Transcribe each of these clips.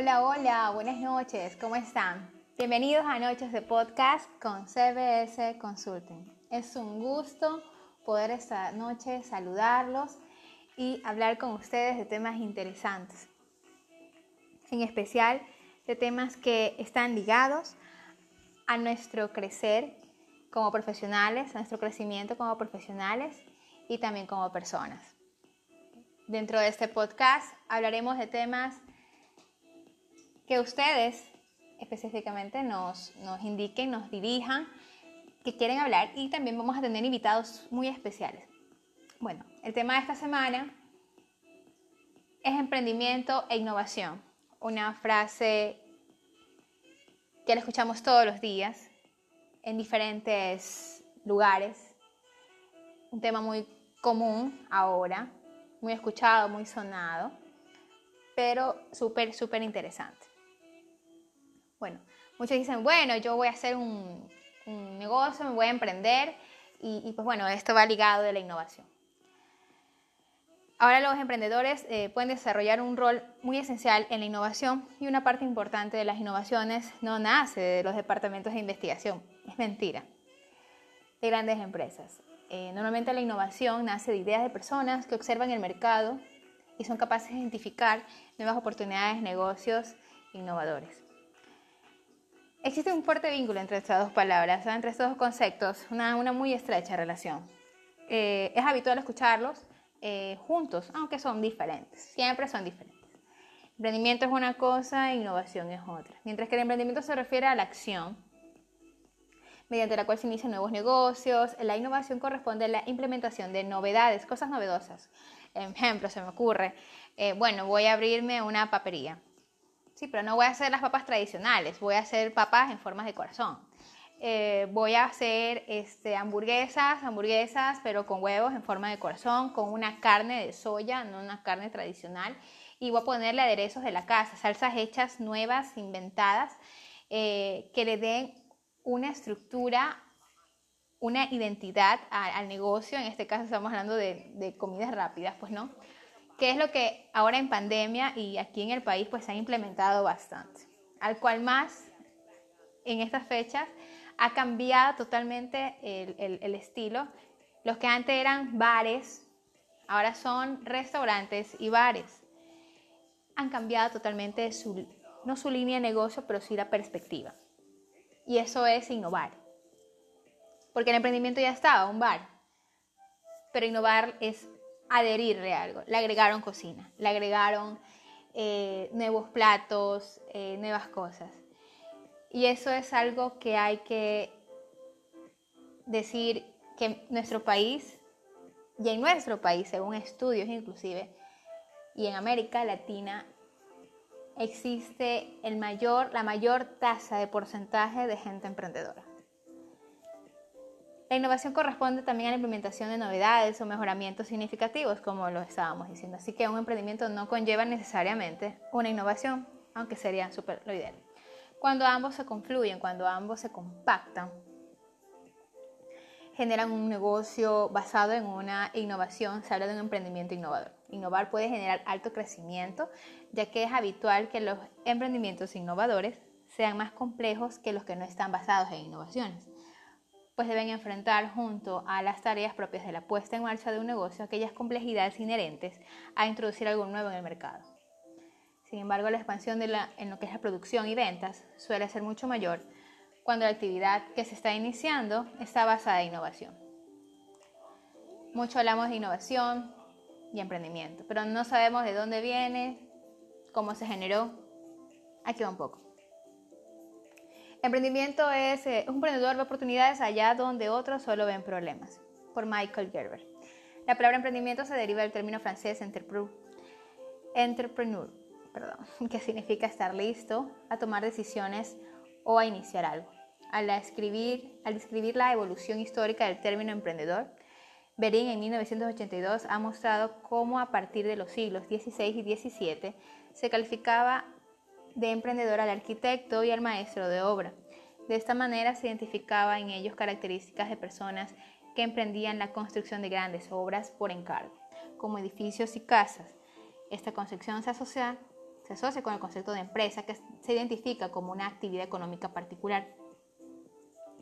Hola, hola, buenas noches, ¿cómo están? Bienvenidos a Noches de Podcast con CBS Consulting. Es un gusto poder esta noche saludarlos y hablar con ustedes de temas interesantes, en especial de temas que están ligados a nuestro crecer como profesionales, a nuestro crecimiento como profesionales y también como personas. Dentro de este podcast hablaremos de temas que ustedes específicamente nos, indiquen, nos dirijan, que quieren hablar y también vamos a tener invitados muy especiales. Bueno, el tema de esta semana es emprendimiento e innovación. Una frase que la escuchamos todos los días en diferentes lugares. Un tema muy común ahora, muy escuchado, muy sonado, pero súper, súper interesante. Bueno, muchos dicen, bueno, yo voy a hacer un, negocio, me voy a emprender y, pues bueno, esto va ligado de la innovación. Ahora los emprendedores eh, pueden desarrollar un rol muy esencial en la innovación y una parte importante de las innovaciones no nace de los departamentos de investigación, es mentira, de grandes empresas. Eh, normalmente la innovación nace de ideas de personas que observan el mercado y son capaces de identificar nuevas oportunidades, negocios innovadores. Existe un fuerte vínculo entre estas dos palabras, entre estos dos conceptos, una, muy estrecha relación. Eh, es habitual escucharlos eh, juntos, aunque son diferentes, siempre son diferentes. Emprendimiento es una cosa, innovación es otra. Mientras que el emprendimiento se refiere a la acción, mediante la cual se inician nuevos negocios, la innovación corresponde a la implementación de novedades, cosas novedosas. Ejemplo, se me ocurre, eh, bueno, voy a abrirme una papería. Sí, pero no voy a hacer las papas tradicionales, voy a hacer papas en formas de corazón. Eh, voy a hacer este, hamburguesas, hamburguesas, pero con huevos en forma de corazón, con una carne de soya, no una carne tradicional. Y voy a ponerle aderezos de la casa, salsas hechas nuevas, inventadas, eh, que le den una estructura, una identidad al, negocio. En este caso estamos hablando de comidas rápidas, pues no que es lo que ahora en pandemia y aquí en el país pues se ha implementado bastante, al cual más en estas fechas ha cambiado totalmente el, estilo. Los que antes eran bares, ahora son restaurantes y bares. Han cambiado totalmente su, no su línea de negocio, pero sí la perspectiva. Y eso es innovar. Porque el emprendimiento ya estaba, un bar. Pero innovar es adherirle algo. Le agregaron cocina, le agregaron eh, nuevos platos, eh, nuevas cosas. Y eso es algo que hay que decir que nuestro país, y en nuestro país, según estudios inclusive, y en América Latina, existe el mayor, la mayor tasa de porcentaje de gente emprendedora. La innovación corresponde también a la implementación de novedades o mejoramientos significativos, como lo estábamos diciendo. Así que un emprendimiento no conlleva necesariamente una innovación, aunque sería súper lo ideal. Cuando ambos se confluyen, cuando ambos se compactan, generan un negocio basado en una innovación, se habla de un emprendimiento innovador. Innovar puede generar alto crecimiento, ya que es habitual que los emprendimientos innovadores sean más complejos que los que no están basados en innovaciones pues deben enfrentar junto a las tareas propias de la puesta en marcha de un negocio aquellas complejidades inherentes a introducir algo nuevo en el mercado. Sin embargo, la expansión de la, en lo que es la producción y ventas suele ser mucho mayor cuando la actividad que se está iniciando está basada en innovación. Mucho hablamos de innovación y emprendimiento, pero no sabemos de dónde viene, cómo se generó. Aquí va un poco. Emprendimiento es, eh, un emprendedor de oportunidades allá donde otros solo ven problemas. Por Michael Gerber. La palabra emprendimiento se deriva del término francés entrepreneur perdón, que significa estar listo a tomar decisiones o a iniciar algo. Al escribir, al describir la evolución histórica del término emprendedor, Berín en 1982 ha mostrado cómo a partir de los siglos XVI y XVII se calificaba de emprendedor al arquitecto y al maestro de obra. De esta manera se identificaba en ellos características de personas que emprendían la construcción de grandes obras por encargo, como edificios y casas. Esta construcción se, Se asocia con el concepto de empresa que se identifica como una actividad económica particular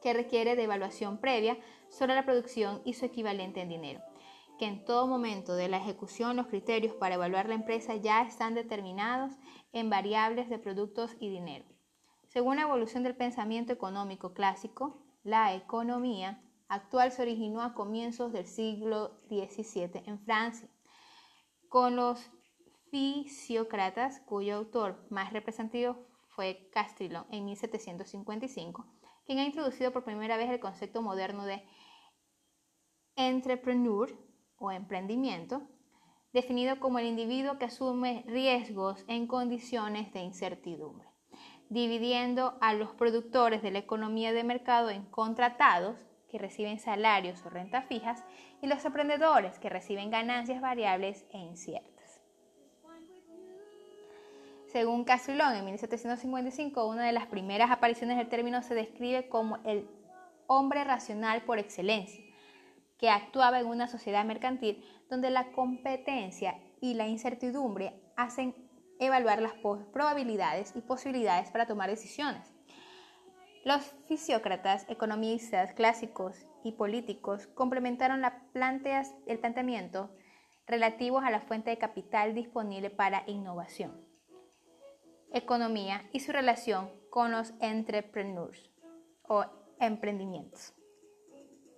que requiere de evaluación previa sobre la producción y su equivalente en dinero, que en todo momento de la ejecución los criterios para evaluar la empresa ya están determinados en variables de productos y dinero. Según la evolución del pensamiento económico clásico, la economía actual se originó a comienzos del siglo XVII en Francia, con los fisiócratas, cuyo autor más representativo fue Castillon en 1755, quien ha introducido por primera vez el concepto moderno de entrepreneur o emprendimiento, definido como el individuo que asume riesgos en condiciones de incertidumbre, dividiendo a los productores de la economía de mercado en contratados, que reciben salarios o rentas fijas, y los emprendedores, que reciben ganancias variables e inciertas. Según Castrillon, en 1755, una de las primeras apariciones del término se describe como el hombre racional por excelencia, que actuaba en una sociedad mercantil donde la competencia y la incertidumbre hacen evaluar las probabilidades y posibilidades para tomar decisiones. Los fisiócratas, economistas clásicos y políticos complementaron el planteamiento relativos a la fuente de capital disponible para innovación economía y su relación con los entrepreneurs o emprendimientos.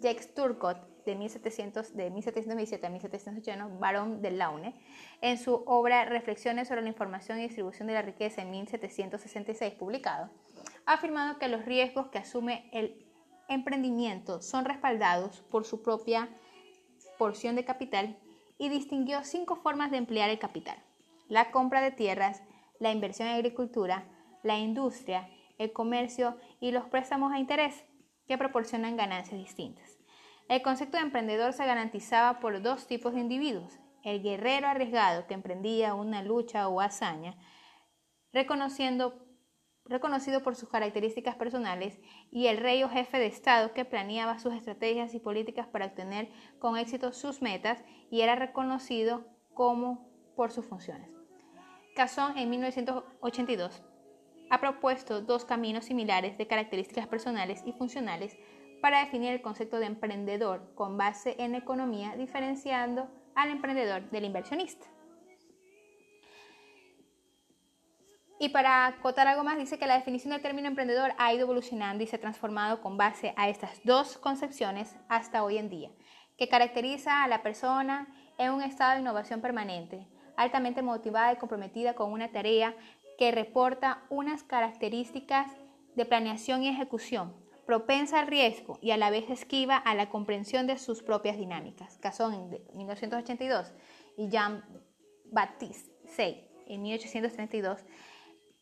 Jacques Turcot, de, 1700, de 1727 a 1781, barón de Laune, en su obra Reflexiones sobre la información y distribución de la riqueza en 1766, publicado, ha afirmado que los riesgos que asume el emprendimiento son respaldados por su propia porción de capital y distinguió cinco formas de emplear el capital. La compra de tierras, la inversión en agricultura, la industria, el comercio y los préstamos a interés, que proporcionan ganancias distintas. El concepto de emprendedor se garantizaba por dos tipos de individuos, el guerrero arriesgado que emprendía una lucha o hazaña, reconocido por sus características personales, y el rey o jefe de Estado que planeaba sus estrategias y políticas para obtener con éxito sus metas y era reconocido como por sus funciones. Casson en 1982 ha propuesto dos caminos similares de características personales y funcionales para definir el concepto de emprendedor con base en economía, diferenciando al emprendedor del inversionista. Y para acotar algo más, dice que la definición del término emprendedor ha ido evolucionando y se ha transformado con base a estas dos concepciones hasta hoy en día, que caracteriza a la persona en un estado de innovación permanente, altamente motivada y comprometida con una tarea que reporta unas características de planeación y ejecución, propensa al riesgo y a la vez esquiva a la comprensión de sus propias dinámicas. Casson en 1982 y Jean-Baptiste Say en 1832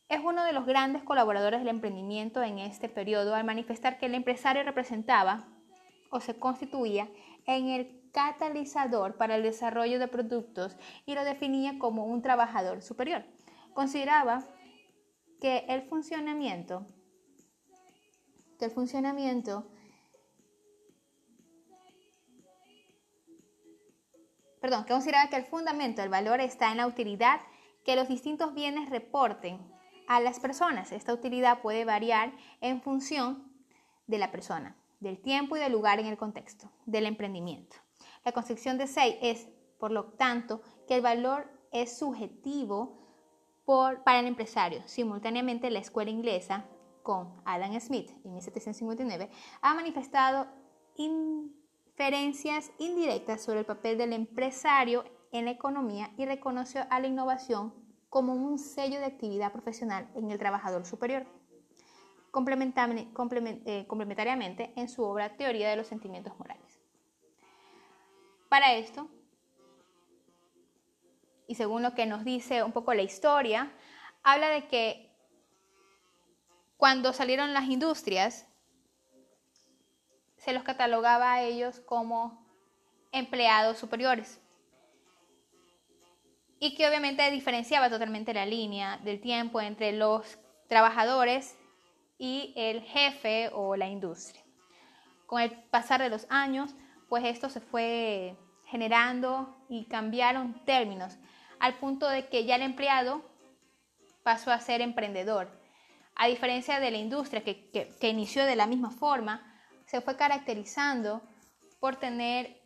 es uno de los grandes colaboradores del emprendimiento en este periodo al manifestar que el empresario representaba o se constituía en el catalizador para el desarrollo de productos y lo definía como un trabajador superior. Consideraba que el funcionamiento, que el funcionamiento perdón, que consideraba que el fundamento del valor está en la utilidad que los distintos bienes reporten a las personas. Esta utilidad puede variar en función de la persona, del tiempo y del lugar en el contexto del emprendimiento. La concepción de Say es, por lo tanto, que el valor es subjetivo para el empresario. Simultáneamente, la escuela inglesa, con Adam Smith en 1759, ha manifestado inferencias indirectas sobre el papel del empresario en la economía y reconoció a la innovación como un sello de actividad profesional en el trabajador superior. Eh, complementariamente en su obra Teoría de los Sentimientos Morales. Para esto, y según lo que nos dice un poco la historia, habla de que cuando salieron las industrias, se los catalogaba a ellos como empleados superiores. Y que obviamente diferenciaba totalmente la línea del tiempo entre los trabajadores y el jefe o la industria. Con el pasar de los años, pues esto se fue generando y cambiaron términos al punto de que ya el empleado pasó a ser emprendedor. A diferencia de la industria que, que inició de la misma forma, se fue caracterizando por tener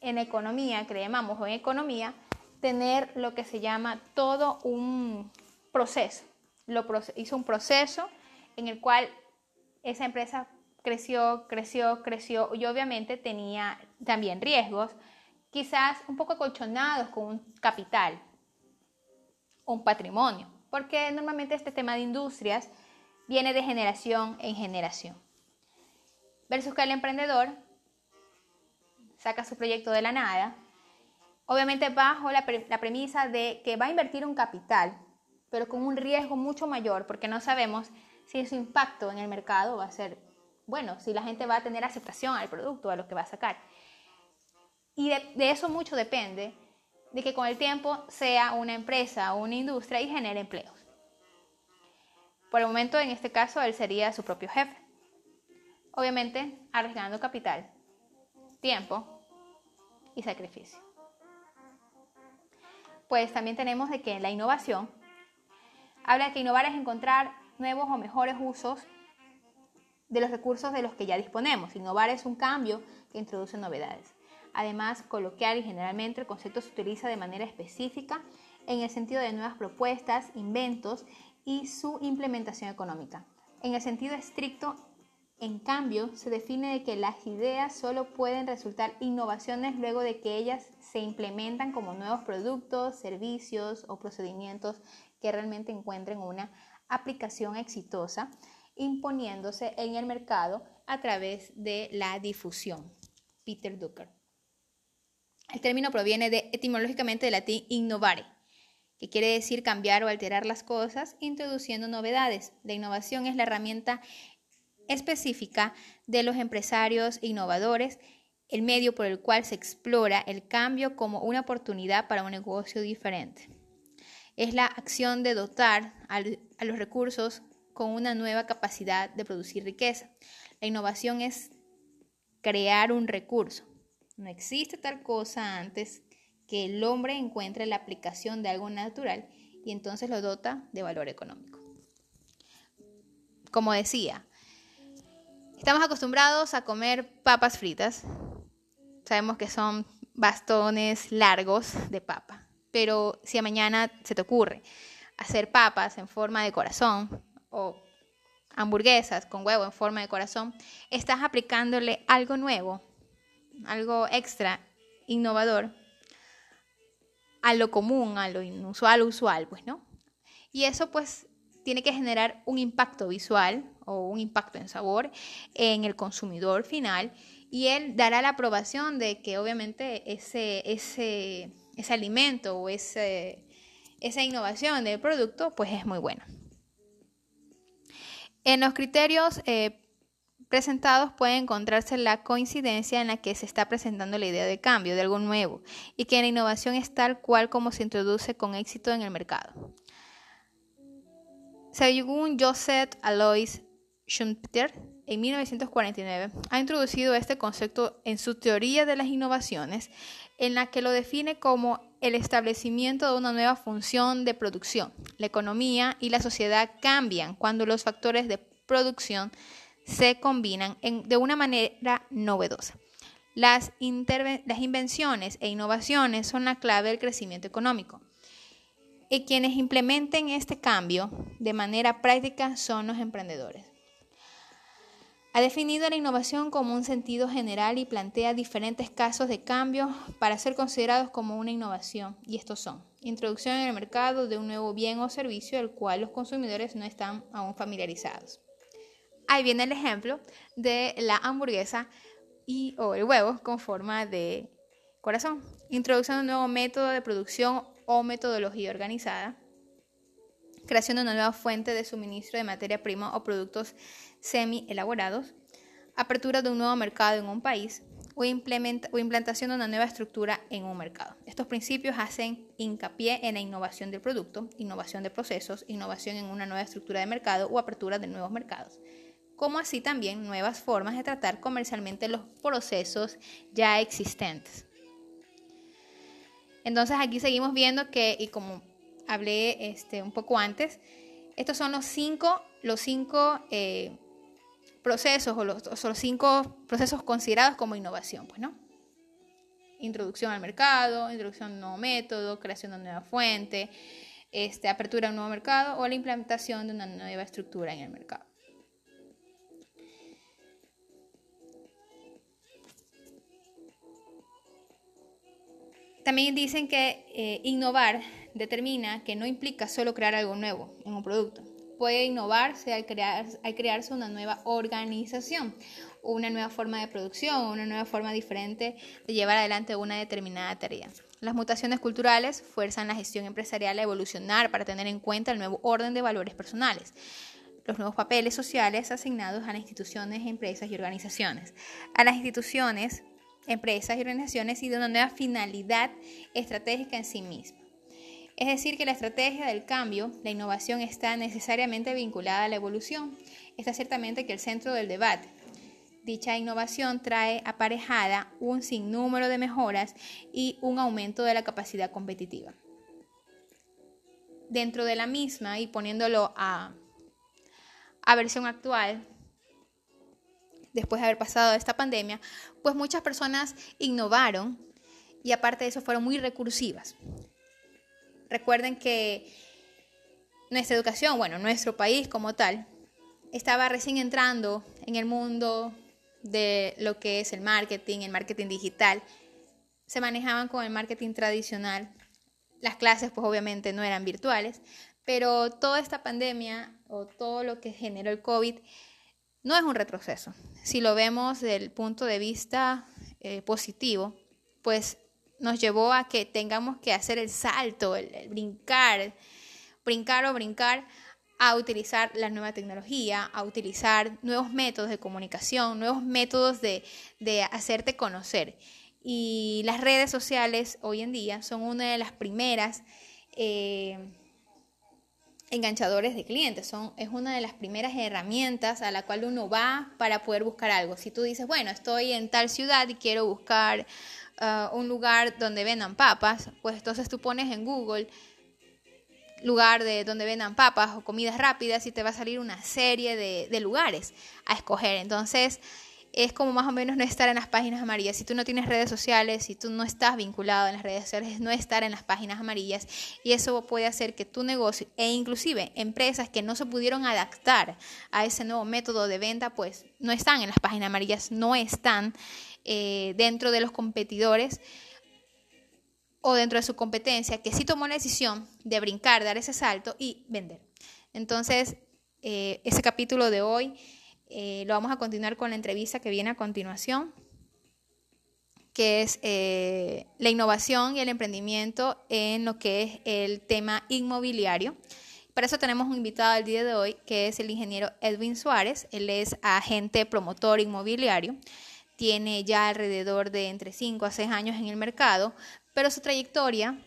en economía, creemos en economía, tener lo que se llama todo un proceso. Lo hizo un proceso en el cual esa empresa creció, creció, creció y obviamente tenía también riesgos, quizás un poco acolchonados con un capital, un patrimonio, porque normalmente este tema de industrias viene de generación en generación. Versus que el emprendedor saca su proyecto de la nada, obviamente bajo la, premisa de que va a invertir un capital, pero con un riesgo mucho mayor, porque no sabemos si su impacto en el mercado va a ser bueno, si la gente va a tener aceptación al producto, a lo que va a sacar. Y de, eso mucho depende de que con el tiempo sea una empresa o una industria y genere empleos. Por el momento, en este caso, él sería su propio jefe. Obviamente, arriesgando capital, tiempo y sacrificio. Pues también tenemos de que la innovación habla de que innovar es encontrar nuevos o mejores usos de los recursos de los que ya disponemos. Innovar es un cambio que introduce novedades. Además, coloquial y generalmente el concepto se utiliza de manera específica en el sentido de nuevas propuestas, inventos y su implementación económica. En el sentido estricto, en cambio, se define de que las ideas solo pueden resultar innovaciones luego de que ellas se implementan como nuevos productos, servicios o procedimientos que realmente encuentren una aplicación exitosa, imponiéndose en el mercado a través de la difusión. Peter Drucker. El término proviene de, etimológicamente del latín innovare, que quiere decir cambiar o alterar las cosas, introduciendo novedades. La innovación es la herramienta específica de los empresarios innovadores, el medio por el cual se explora el cambio como una oportunidad para un negocio diferente es la acción de dotar a los recursos con una nueva capacidad de producir riqueza. La innovación es crear un recurso. No existe tal cosa antes que el hombre encuentre la aplicación de algo natural y entonces lo dota de valor económico. Como decía, estamos acostumbrados a comer papas fritas. Sabemos que son bastones largos de papa pero si a mañana se te ocurre hacer papas en forma de corazón o hamburguesas con huevo en forma de corazón, estás aplicándole algo nuevo, algo extra, innovador, a lo común, a lo inusual, usual, pues, ¿no? Y eso pues tiene que generar un impacto visual o un impacto en sabor en el consumidor final y él dará la aprobación de que obviamente ese, ese ese alimento o esa innovación del producto, pues es muy buena. En los criterios eh, presentados puede encontrarse la coincidencia en la que se está presentando la idea de cambio, de algo nuevo, y que la innovación es tal cual como se introduce con éxito en el mercado. Según Joseph Alois Schumpeter, en 1949, ha introducido este concepto en su teoría de las innovaciones en la que lo define como el establecimiento de una nueva función de producción. La economía y la sociedad cambian cuando los factores de producción se combinan de una manera novedosa. Las, invenciones e innovaciones son la clave del crecimiento económico. Y quienes implementen este cambio de manera práctica son los emprendedores. Ha definido la innovación como un sentido general y plantea diferentes casos de cambio para ser considerados como una innovación, y estos son introducción en el mercado de un nuevo bien o servicio del cual los consumidores no están aún familiarizados. Ahí viene el ejemplo de la hamburguesa y o el huevo con forma de corazón. Introducción de un nuevo método de producción o metodología organizada. Creación de una nueva fuente de suministro de materia prima o productos semi-elaborados, apertura de un nuevo mercado en un país o, o implantación de una nueva estructura en un mercado. Estos principios hacen hincapié en la innovación del producto, innovación de procesos, innovación en una nueva estructura de mercado o apertura de nuevos mercados como así también nuevas formas de tratar comercialmente los procesos ya existentes. Entonces aquí seguimos viendo que, y como hablé este, un poco antes. Estos son los cinco, los cinco eh, procesos o los, los, cinco procesos considerados como innovación, pues, ¿no? Introducción al mercado, introducción de un nuevo método, creación de una nueva fuente, este, apertura a un nuevo mercado o la implementación de una nueva estructura en el mercado. También dicen que eh, innovar determina que no implica solo crear algo nuevo en un producto. Puede innovarse al, crear, al crearse una nueva organización, una nueva forma de producción, una nueva forma diferente de llevar adelante una determinada tarea. Las mutaciones culturales fuerzan la gestión empresarial a evolucionar para tener en cuenta el nuevo orden de valores personales los nuevos papeles sociales asignados a las instituciones, empresas y organizaciones. A las instituciones empresas y organizaciones y de una nueva finalidad estratégica en sí misma. Es decir, que la estrategia del cambio, la innovación está necesariamente vinculada a la evolución. Está ciertamente que el centro del debate. Dicha innovación trae aparejada un sinnúmero de mejoras y un aumento de la capacidad competitiva. Dentro de la misma y poniéndolo a, a versión actual, después de haber pasado esta pandemia, pues muchas personas innovaron y aparte de eso fueron muy recursivas. Recuerden que nuestra educación, bueno, nuestro país como tal, estaba recién entrando en el mundo de lo que es el marketing, el marketing digital. Se manejaban con el marketing tradicional. Las clases pues obviamente no eran virtuales, pero toda esta pandemia o todo lo que generó el COVID no es un retroceso. Si lo vemos desde el punto de vista eh, positivo, pues nos llevó a que tengamos que hacer el salto, el, brincar, brincar o brincar a utilizar la nueva tecnología, a utilizar nuevos métodos de comunicación, nuevos métodos de, hacerte conocer. Y las redes sociales hoy en día son una de las primeras eh, enganchadores de clientes. Son, es una de las primeras herramientas a la cual uno va para poder buscar algo. Si tú dices, bueno, estoy en tal ciudad y quiero buscar uh, un lugar donde vendan papas, pues entonces tú pones en Google lugar de donde vendan papas o comidas rápidas y te va a salir una serie de lugares a escoger. Entonces, es como más o menos no estar en las páginas amarillas. Si tú no tienes redes sociales, si tú no estás vinculado en las redes sociales, es no estar en las páginas amarillas. Y eso puede hacer que tu negocio e inclusive empresas que no se pudieron adaptar a ese nuevo método de venta, pues no están en las páginas amarillas, no están eh, dentro de los competidores o dentro de su competencia, que sí tomó la decisión de brincar, dar ese salto y vender. Entonces, eh, ese capítulo de hoy eh, lo vamos a continuar con la entrevista que viene a continuación, que es eh, la innovación y el emprendimiento en lo que es el tema inmobiliario. Para eso tenemos un invitado al día de hoy, que es el ingeniero Edwin Suárez. Él es agente promotor inmobiliario. Tiene ya alrededor de entre 5 a 6 años en el mercado, pero su trayectoria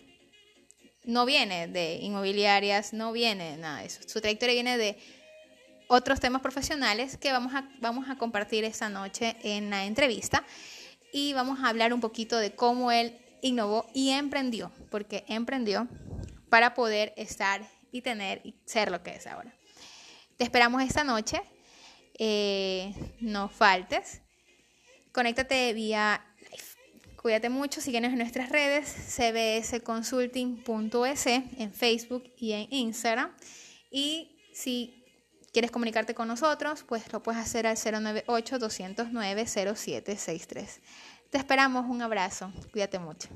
no viene de inmobiliarias, no viene de nada de eso. Su trayectoria viene de otros temas profesionales que vamos a, vamos a compartir esta noche en la entrevista y vamos a hablar un poquito de cómo él innovó y emprendió, porque emprendió para poder estar y tener y ser lo que es ahora. Te esperamos esta noche, eh, no faltes, conéctate vía live. Cuídate mucho, síguenos en nuestras redes, cbsconsulting.es en Facebook y en Instagram. Y si quieres comunicarte con nosotros, pues lo puedes hacer al 098-209-0763. Te esperamos, un abrazo, cuídate mucho.